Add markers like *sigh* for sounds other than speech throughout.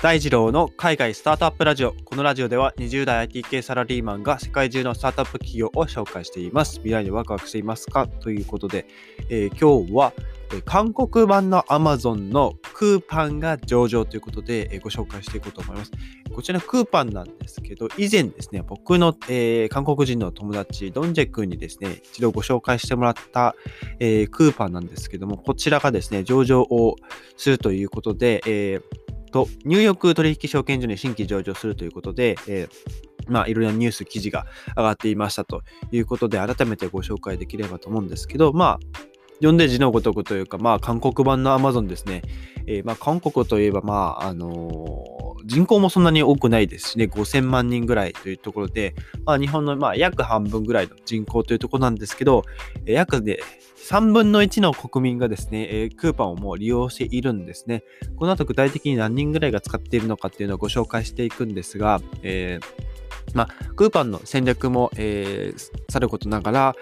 大二郎の海外スタートアップラジオ。このラジオでは20代 IT 系サラリーマンが世界中のスタートアップ企業を紹介しています。未来にワクワクしていますか？ということで、えー、今日は、え、韓国版の Amazon のクーパンが上場ということで、えー、ご紹介していこうと思います。こちらのクーパンなんですけど、以前ですね、僕の、えー、韓国人の友達、ドンジェ君にですね、一度ご紹介してもらった、え、クーパンなんですけども、こちらがですね、上場をするということで、えーと、ニューヨーク取引証券所に新規上場するということで、えーまあ、いろいろなニュース、記事が上がっていましたということで、改めてご紹介できればと思うんですけど、まあ、読んで字のごとくというか、まあ、韓国版の Amazon ですね。えー、まあ、韓国といえば、まあ、あのー、人口もそんなに多くないですしね、5000万人ぐらいというところで、まあ、日本の、まあ、約半分ぐらいの人口というところなんですけど、えー、約で、3分の1の国民がですね、えー、クーパンをもう利用しているんですね。この後具体的に何人ぐらいが使っているのかっていうのをご紹介していくんですが、えー、まあ、クーパンの戦略も、えー、さることながら、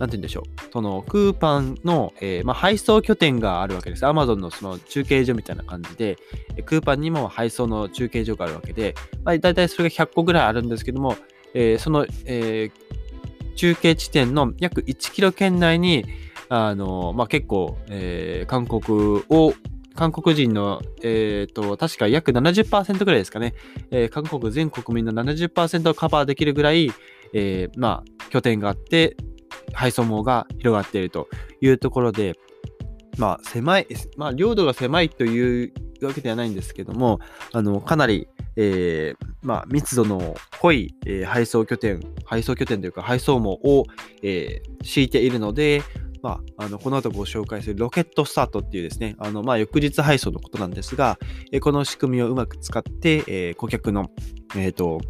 なんて言うんでしょう。その、クーパンの、えー、まあ、配送拠点があるわけです。アマゾンのその中継所みたいな感じで、クーパンにも配送の中継所があるわけで、まあ、大体それが100個ぐらいあるんですけども、えー、その、えー、中継地点の約1キロ圏内に、あの、まあ、結構、えー、韓国を、韓国人の、えっ、ー、と、確か約70%ぐらいですかね、えー、韓国全国民の70%をカバーできるぐらい、えー、まあ、拠点があって、配送網が広がっているというところで、まあ、狭い、まあ、領土が狭いというわけではないんですけども、あの、かなり、えー、まあ、密度の濃い、えー、配送拠点、配送拠点というか配送網を、えー、敷いているので、まあ、あのこの後ご紹介するロケットスタートっていうですね、あのまあ、翌日配送のことなんですが、えこの仕組みをうまく使って、え、顧客の、えっ、と、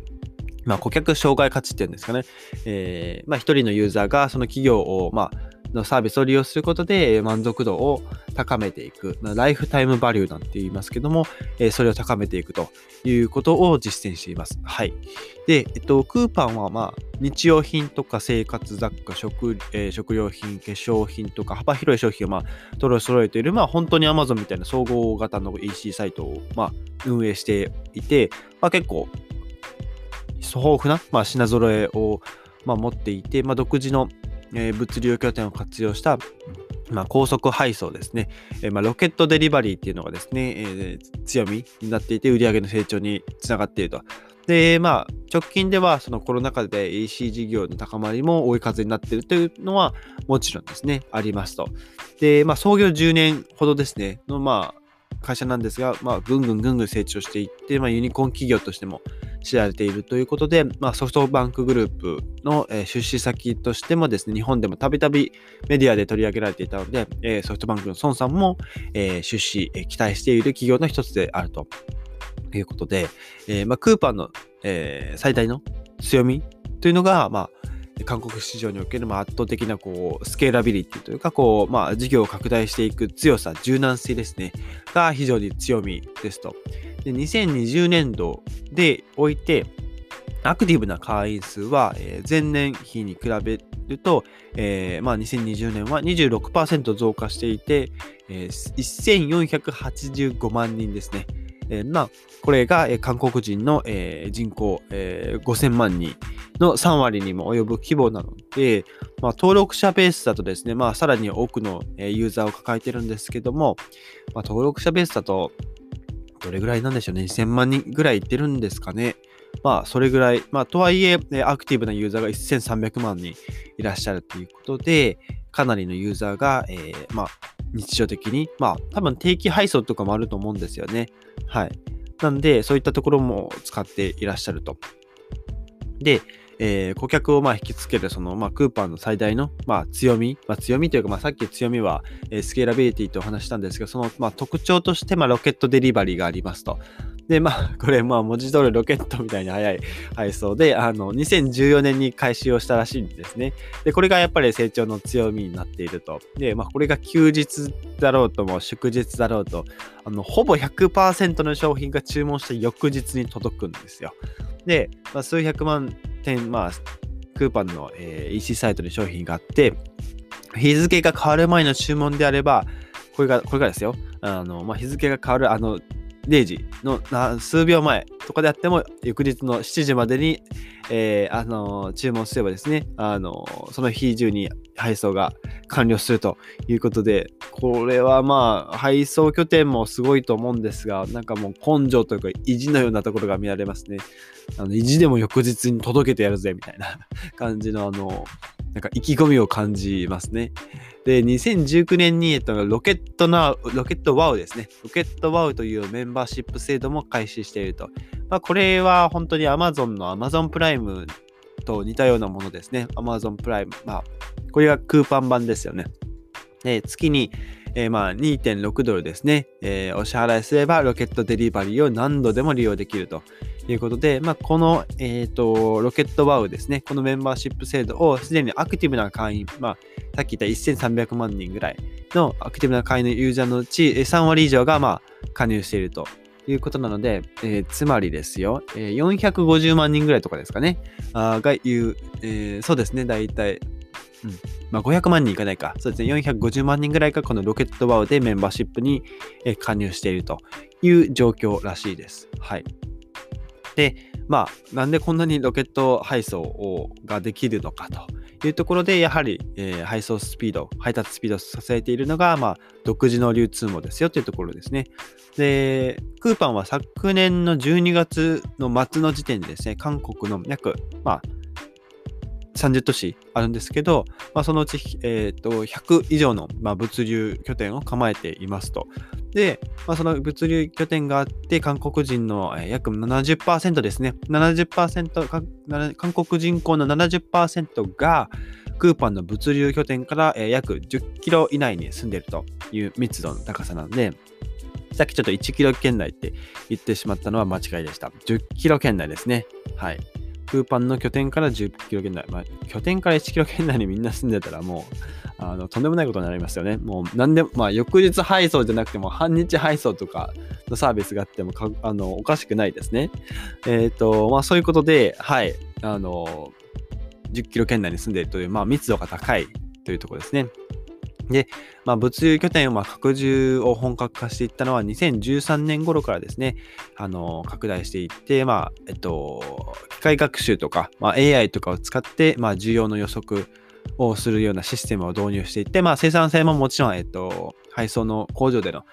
まあ、顧客障害価値っていうんですかね、えー、まあ、一人のユーザーがその企業を、まあ、のサービスを利用することで満足度を高めていく、ライフタイムバリューなんて言いますけども、え、それを高めていくということを実践しています。はい。で、えっと、クーパンは、まあ、日用品とか生活雑貨、食,、えー、食料品、化粧品とか幅広い商品を、まあ、取り揃えている、まあ、本当に Amazon みたいな総合型の EC サイトを、まあ、運営していて、まあ、結構、豊富な、まあ、品揃えを、まあ、持っていて、まあ、独自のえー、物流拠点を活用した、まあ、高速配送ですね、えー、まあ、ロケットデリバリーっていうのがですね、えー、強みになっていて、売上の成長につながっていると。で、まあ、直近ではそのコロナ禍で EC 事業の高まりも追い風になっているというのはもちろんですね、ありますと。で、まあ、創業10年ほどですね、の、まあ、会社なんですが、まあ、ぐんぐんぐんぐん成長していって、まあ、ユニコーン企業としても知られているということで、まあ、ソフトバンクグループの、え、出資先としてもですね、日本でもたびたびメディアで取り上げられていたので、え、ソフトバンクの孫さんも、え、出資、え、期待している企業の一つであるということで、えまあ、クーパーの、え、最大の強みというのが、まあ、韓国市場における圧倒的なこうスケーラビリティというかこう、まあ、事業を拡大していく強さ、柔軟性ですね、が非常に強みですと。で2020年度でおいて、アクティブな会員数は、前年比に比べると、えー、まあ、2020年は26%増加していて、えー、1485万人ですね。えー、まあ、これが、韓国人の、人口、え5000万人の3割にも及ぶ規模なので、まあ、登録者ベースだとですね、まあ、さらに多くのユーザーを抱えてるんですけども、まあ、登録者ベースだと、どれぐらいなんでしょうね。2000万人ぐらいいってるんですかね。まあ、それぐらい。まあ、とはいえ、アクティブなユーザーが1300万人いらっしゃるということで、かなりのユーザーが、えー、まあ、日常的に、まあ、多分定期配送とかもあると思うんですよね。はい。なんで、そういったところも使っていらっしゃると。で、えー、顧客をまあ引きつけるその、まあ、クーパーの最大の、まあ、強み、まあ、強みというか、まあ、さっき強みは、え、スケーラビリティとお話したんですけど、その、まあ、特徴として、まあ、ロケットデリバリーがありますと。で、まあ、これ、まあ、文字通りロケットみたいに速い配送で、あの、2014年に開始をしたらしいんですね。で、これがやっぱり成長の強みになっていると。で、まあ、これが休日だろうとも、祝日だろうと、あの、ほぼ100%の商品が注文した翌日に届くんですよ。で、まあ、数百万点、まあ、クーパンの、えー、EC サイトに商品があって、日付が変わる前の注文であれば、これが、これがですよ。あの、まあ、日付が変わる、あの、0時の数秒前とかであっても、翌日の7時までに、えー、あのー、注文すればですね、あのー、その日中に配送が完了するということで、これはまあ、配送拠点もすごいと思うんですが、なんかもう根性というか意地のようなところが見られますね。あの意地でも翌日に届けてやるぜみたいな *laughs* 感じのあの、なんか意気込みを感じますね。で、2019年に、えっと、ロケットな、ロケットワウですね。ロケットワウというメンバーシップ制度も開始していると。まあ、これは本当に Amazon の Amazon プライムと似たようなものですね。Amazon プライム。まあ、これがクーパン版ですよね。で、月に、えー、まあ2.6ドルですね、えー、お支払いすればロケットデリバリーを何度でも利用できるということで、まあ、この、えーと、ロケットワウですね、このメンバーシップ制度をすでにアクティブな会員、まあ、さっき言った1300万人ぐらいのアクティブな会員のユーザーのうち3割以上が、まあ、加入しているということなので、えー、つまりですよ、えー、450万人ぐらいとかですかね、あが言う、えー、そうですね、大体、うん。まあ、500万人いかないか。そうですね。450万人ぐらいがこのロケットワウでメンバーシップに加入しているという状況らしいです。はい。で、まあ、なんでこんなにロケット配送をができるのかというところで、やはり、えー、配送スピード、配達スピードを支えているのが、まあ、独自の流通網ですよというところですね。で、クーパンは昨年の12月の末の時点でですね、韓国の約、まあ、30都市あるんですけど、まあ、そのうち、えー、と100以上の、まあ、物流拠点を構えていますと。で、まあ、その物流拠点があって、韓国人の、約70%ですね。70%韓国人口の70%が、クーパンの物流拠点から、約10キロ以内に住んでいるという密度の高さなので、さっきちょっと1キロ圏内って言ってしまったのは間違いでした。10キロ圏内ですね。はい。クーパンの拠点から10キロ圏内、まあ、拠点から1キロ圏内にみんな住んでたらもう、あの、とんでもないことになりますよね。もう、なんでまあ、翌日配送じゃなくても、半日配送とかのサービスがあっても、あの、おかしくないですね。えっ、ー、と、まあ、そういうことで、はい、あの、10キロ圏内に住んでいるという、まあ、密度が高いというところですね。で、まあ、物流拠点をま拡充を本格化していったのは2013年頃からですね、あの拡大していって、まあ、えっと、機械学習とか、まあ、AI とかを使って、まあ、需要の予測をするようなシステムを導入していって、まあ、生産性ももちろん、えっと、配送の工場での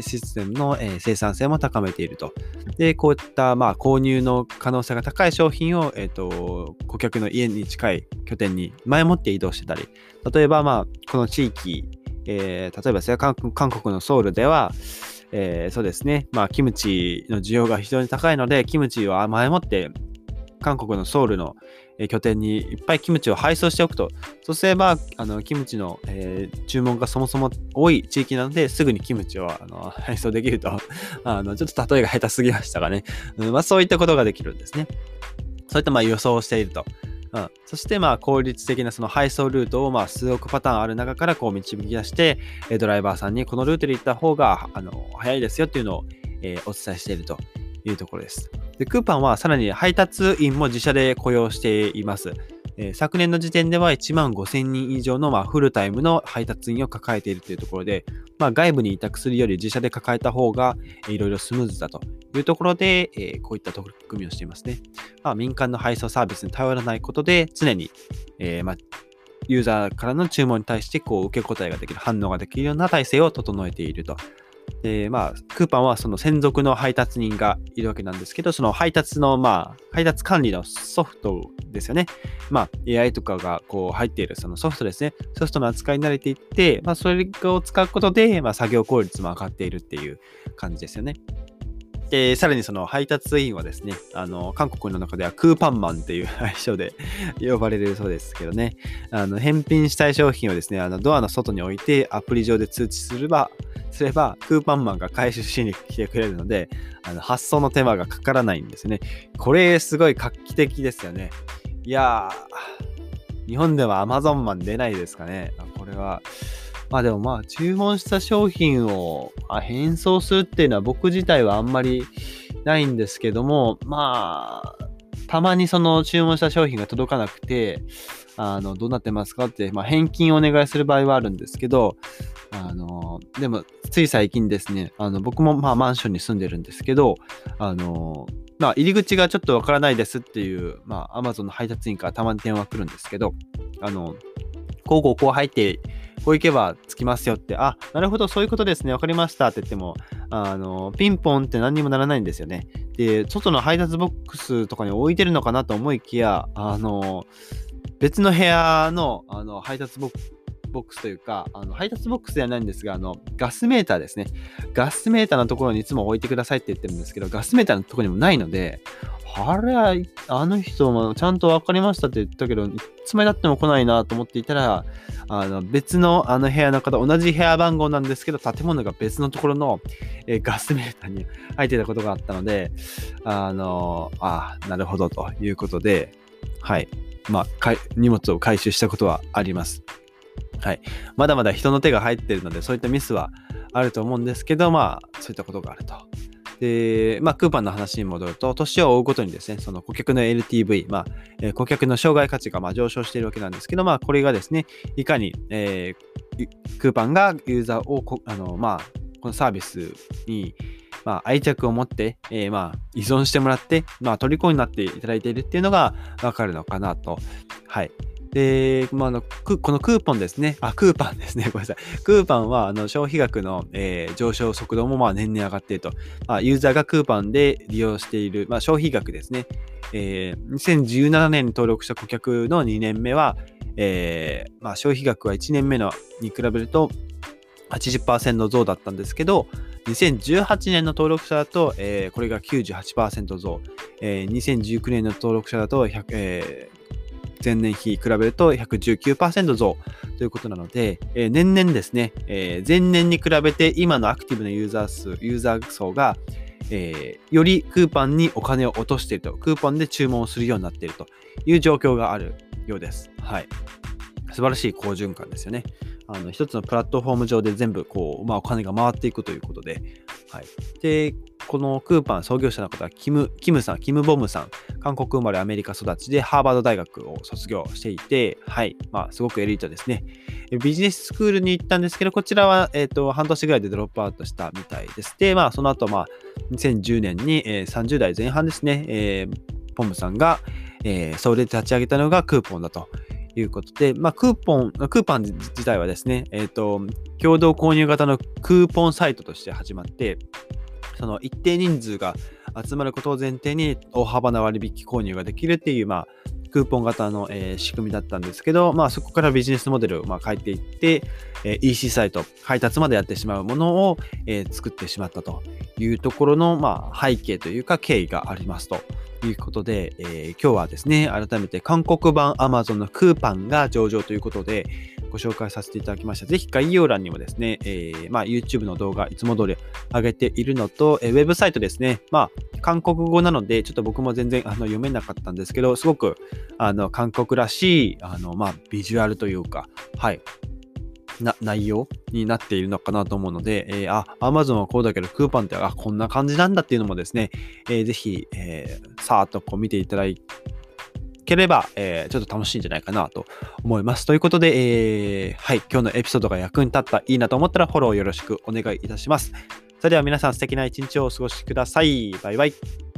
システムの、生産性も高めていると。で、こういった、まあ、購入の可能性が高い商品を、えっ、と、顧客の家に近い拠点に前もって移動してたり、例えば、まあ、この地域、えー、例えば、韓国のソウルでは、えー、そうですね、まあ、キムチの需要が非常に高いので、キムチは前もって韓国のソウルの拠点にいっぱいキムチを配送しておくと。そうすれば、あのキムチの、えー、注文がそもそも多い地域なので、すぐにキムチをあの *laughs* 配送できると。*laughs* あのちょっと例えが下手すぎましたがね。うんまあ、そういったことができるんですね。そういったまあ予想をしていると。うん、そしてまあ効率的なその配送ルートをまあ数億パターンある中からこう導き出して、ドライバーさんにこのルートで行った方があの早いですよっていうのを、えー、お伝えしているというところです。で、クーパンはさらに配達員も自社で雇用しています。え、昨年の時点では1万5000人以上の、ま、フルタイムの配達員を抱えているというところで、まあ、外部に委託するより自社で抱えた方が、いろいろスムーズだというところで、え、こういった取り組みをしていますね。まあ、民間の配送サービスに頼らないことで、常に、え、ま、ユーザーからの注文に対してこう受け答えができる、反応ができるような体制を整えているとで、まあ、クーパンはその専属の配達人がいるわけなんですけど、その配達の、まあ、配達管理のソフトですよね。まあ、AI とかがこう入っているそのソフトですね。ソフトの扱いに慣れていって、まあ、それを使うことで、まあ、作業効率も上がっているっていう感じですよね。で、さらにその配達員はですね、あの、韓国の中ではクーパンマンっていう *laughs* 愛称で *laughs* 呼ばれるそうですけどね、あの、返品したい商品をですね、あの、ドアの外に置いてアプリ上で通知すれば、すれば、クーパンマンが回収しに来てくれるので、あの発送の手間がかからないんですね。これ、すごい画期的ですよね。いやー、日本では Amazon マン出ないですかね。これは、まあでもまあ注文した商品を返送するっていうのは僕自体はあんまりないんですけども、まあ、たまにその注文した商品が届かなくて、あの、どうなってますかって、まあ、返金をお願いする場合はあるんですけど、あの、でも、つい最近ですね、あの、僕もまあマンションに住んでるんですけど、あの、まあ、入り口がちょっとわからないですっていう、まあ、アマゾンの配達員からたまに電話来るんですけど、あの、こうこうこう入って、こう行けば着きますよって、あ、なるほど、そういうことですね、わかりましたって言っても、あの、ピンポンって何にもならないんですよね。で、外の配達ボックスとかに置いてるのかなと思いきや、あの、別の部屋のあの配達ボッボックスというか、あの配達ボックスではないんですが、あのガスメーターですね。ガスメーターのところにいつも置いてくださいって言ってるんですけど、ガスメーターのところにもないので、あれは、あの人もちゃんと分かりましたって言ったけど、いつまでたっても来ないなと思っていたら、あの別のあの部屋の方、同じ部屋番号なんですけど、建物が別のところの、え、ガスメーターに入ってたことがあったので、あのあなるほどということで、はい。まあ、荷物を回収したことはあります。はい。まだまだ人の手が入ってるので、そういったミスはあると思うんですけど、まあ、そういったことがあると。で、まあ、クーパンの話に戻ると、年を追うごとにですね、その顧客の LTV、まあ、えー、顧客の障害価値がま上昇しているわけなんですけど、まあ、これがですね、いかに、えー、クーパンがユーザーをあの、まあ、このサービスに、まあ、愛着を持って、えー、まあ、依存してもらって、まあ、虜になっていただいているっていうのがわかるのかなと。はい。で、まあ、あのこのクーポンですね。あ、クーパンですね。*laughs* ごめんなさい。クーパンはあの消費額の、えー、上昇速度もまあ年々上がっていると。まあ、ユーザーがクーパンで利用している、まあ、消費額ですね。えー、2017年に登録した顧客の2年目は、えーまあ、消費額は1年目のに比べると80%増だったんですけど、2018年の登録者だと、えー、これが98%増、えー、2019年の登録者だと、100、えー、前年比比べると119%増ということなので、えー、年々ですね、えー、前年に比べて今のアクティブなユーザー数、ユーザー層が、えー、よりクーパンにお金を落としていると、クーパンで注文をするようになっているという状況があるようです。はい。素晴らしい好循環ですよね。あの一つのプラットフォーム上で全部こう、まあ、お金が回っていくということで、はい、でこのクーパン創業者の方はキムキムさん、キム・ボムさん、韓国生まれアメリカ育ちでハーバード大学を卒業していて、はい、まあ、すごくエリートですね。ビジネススクールに行ったんですけど、こちらは、えーと、半年ぐらいでドロップアウトしたみたいです。で、まあ、その後、まあ、2010年に、えー、30代前半ですね、えー、ポムさんが、えー、それで立ち上げたのがクーポンだということで、まあ、クーポン、クーパン自体はですね、えっ、ー、と、共同購入型のクーポンサイトとして始まって、その一定人数が集まることを前提に大幅な割引購入ができるっていう、まあ、クーポン型の、えー、仕組みだったんですけど、まあ、そこからビジネスモデルを、まあ、変えていって、えー、EC サイト、配達までやってしまうものを、えー、作ってしまったというところの、まあ、背景というか経緯がありますと。いうことで、えー、今日はですね、改めて韓国版 Amazon のクーパンが上場ということで、ご紹介させていただきました。ぜひ概要欄にもですね、えー、まあ、YouTube の動画いつも通り上げているのと、えー、ウェブサイトですね。まあ、韓国語なので、ちょっと僕も全然あの読めなかったんですけど、すごくあの韓国らしいあの、まあ、ビジュアルというか、はい、な内容になっているのかなと思うので、えー、あ、Amazon はこうだけど、クーパンってあこんな感じなんだっていうのもですね、えー、ぜひ、えー、さーっとこう見ていただいければ、えー、ちょっと楽しいんじゃないかなと思います。ということで、えー、はい、今日のエピソードが役に立った、いいなと思ったらフォローよろしくお願いいたします。それでは皆さん素敵な一日をお過ごしください。バイバイ。